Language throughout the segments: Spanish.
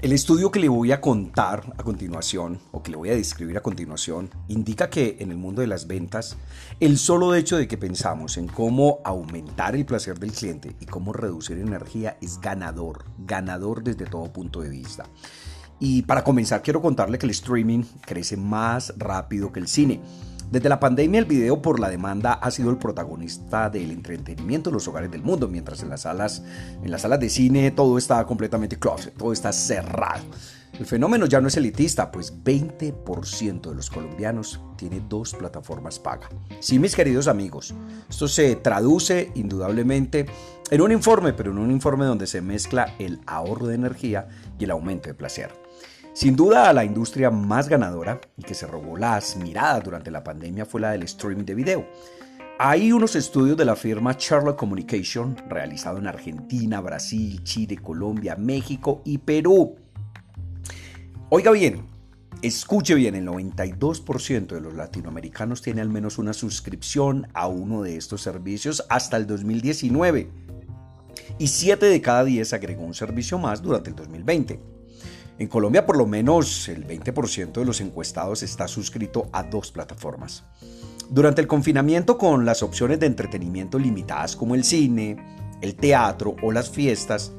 El estudio que le voy a contar a continuación, o que le voy a describir a continuación, indica que en el mundo de las ventas, el solo hecho de que pensamos en cómo aumentar el placer del cliente y cómo reducir energía es ganador, ganador desde todo punto de vista. Y para comenzar, quiero contarle que el streaming crece más rápido que el cine. Desde la pandemia el video por la demanda ha sido el protagonista del entretenimiento en los hogares del mundo, mientras en las salas, en las salas de cine todo está completamente closet, todo está cerrado. El fenómeno ya no es elitista, pues 20% de los colombianos tiene dos plataformas paga. Sí, mis queridos amigos, esto se traduce indudablemente en un informe, pero en un informe donde se mezcla el ahorro de energía y el aumento de placer. Sin duda, la industria más ganadora y que se robó las miradas durante la pandemia fue la del streaming de video. Hay unos estudios de la firma Charlotte Communication realizado en Argentina, Brasil, Chile, Colombia, México y Perú. Oiga bien, escuche bien, el 92% de los latinoamericanos tiene al menos una suscripción a uno de estos servicios hasta el 2019 y 7 de cada 10 agregó un servicio más durante el 2020. En Colombia por lo menos el 20% de los encuestados está suscrito a dos plataformas. Durante el confinamiento con las opciones de entretenimiento limitadas como el cine, el teatro o las fiestas,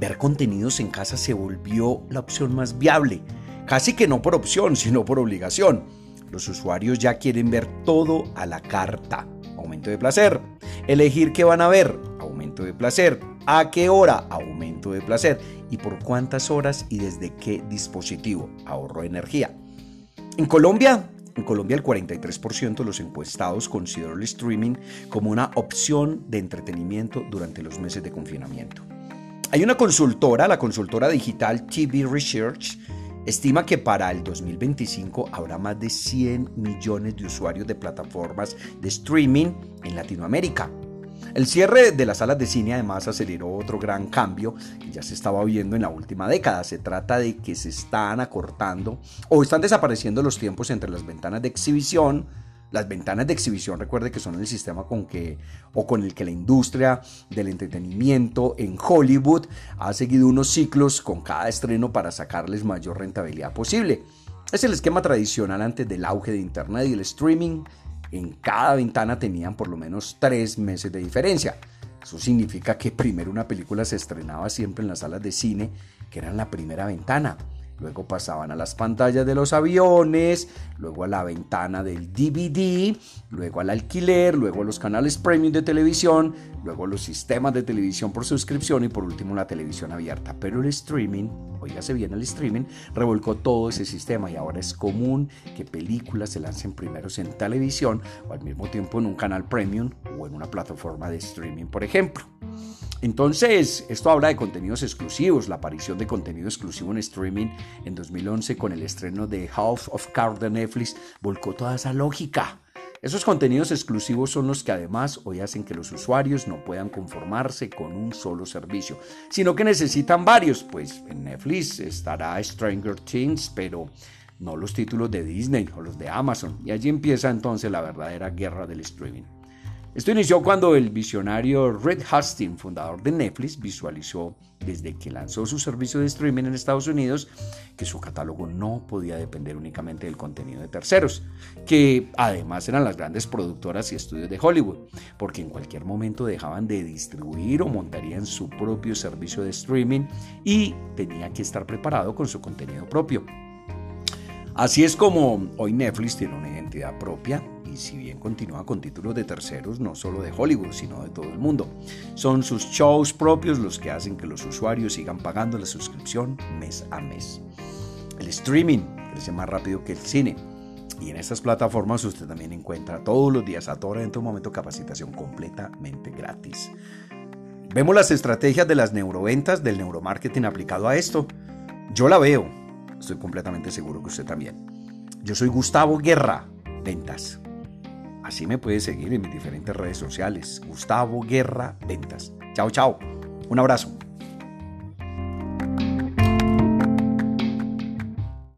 ver contenidos en casa se volvió la opción más viable, casi que no por opción, sino por obligación. Los usuarios ya quieren ver todo a la carta. Aumento de placer. Elegir qué van a ver. Aumento de placer. ¿A qué hora? Aumento de placer y por cuántas horas y desde qué dispositivo. Ahorro energía. En Colombia, en Colombia el 43% de los encuestados consideró el streaming como una opción de entretenimiento durante los meses de confinamiento. Hay una consultora, la consultora digital TV Research, estima que para el 2025 habrá más de 100 millones de usuarios de plataformas de streaming en Latinoamérica. El cierre de las salas de cine además aceleró otro gran cambio que ya se estaba viendo en la última década. Se trata de que se están acortando o están desapareciendo los tiempos entre las ventanas de exhibición, las ventanas de exhibición, recuerde que son el sistema con que o con el que la industria del entretenimiento en Hollywood ha seguido unos ciclos con cada estreno para sacarles mayor rentabilidad posible. Es el esquema tradicional antes del auge de Internet y el streaming en cada ventana tenían por lo menos tres meses de diferencia. Eso significa que primero una película se estrenaba siempre en las salas de cine, que eran la primera ventana. Luego pasaban a las pantallas de los aviones, luego a la ventana del DVD, luego al alquiler, luego a los canales premium de televisión, luego los sistemas de televisión por suscripción y por último la televisión abierta. Pero el streaming, oígase bien el streaming, revolcó todo ese sistema y ahora es común que películas se lancen primero en televisión o al mismo tiempo en un canal premium o en una plataforma de streaming, por ejemplo. Entonces, esto habla de contenidos exclusivos, la aparición de contenido exclusivo en streaming en 2011 con el estreno de House of Cards de Netflix volcó toda esa lógica. Esos contenidos exclusivos son los que además hoy hacen que los usuarios no puedan conformarse con un solo servicio, sino que necesitan varios, pues en Netflix estará Stranger Things, pero no los títulos de Disney o los de Amazon, y allí empieza entonces la verdadera guerra del streaming. Esto inició cuando el visionario Red Hastings, fundador de Netflix, visualizó desde que lanzó su servicio de streaming en Estados Unidos que su catálogo no podía depender únicamente del contenido de terceros, que además eran las grandes productoras y estudios de Hollywood, porque en cualquier momento dejaban de distribuir o montarían su propio servicio de streaming y tenía que estar preparado con su contenido propio. Así es como hoy Netflix tiene una identidad propia, y si bien continúa con títulos de terceros, no solo de Hollywood, sino de todo el mundo. Son sus shows propios los que hacen que los usuarios sigan pagando la suscripción mes a mes. El streaming crece más rápido que el cine. Y en estas plataformas usted también encuentra todos los días a todo dentro un momento capacitación completamente gratis. Vemos las estrategias de las neuroventas, del neuromarketing aplicado a esto. Yo la veo. Estoy completamente seguro que usted también. Yo soy Gustavo Guerra, Ventas. Así me puedes seguir en mis diferentes redes sociales. Gustavo Guerra Ventas. Chao, chao. Un abrazo.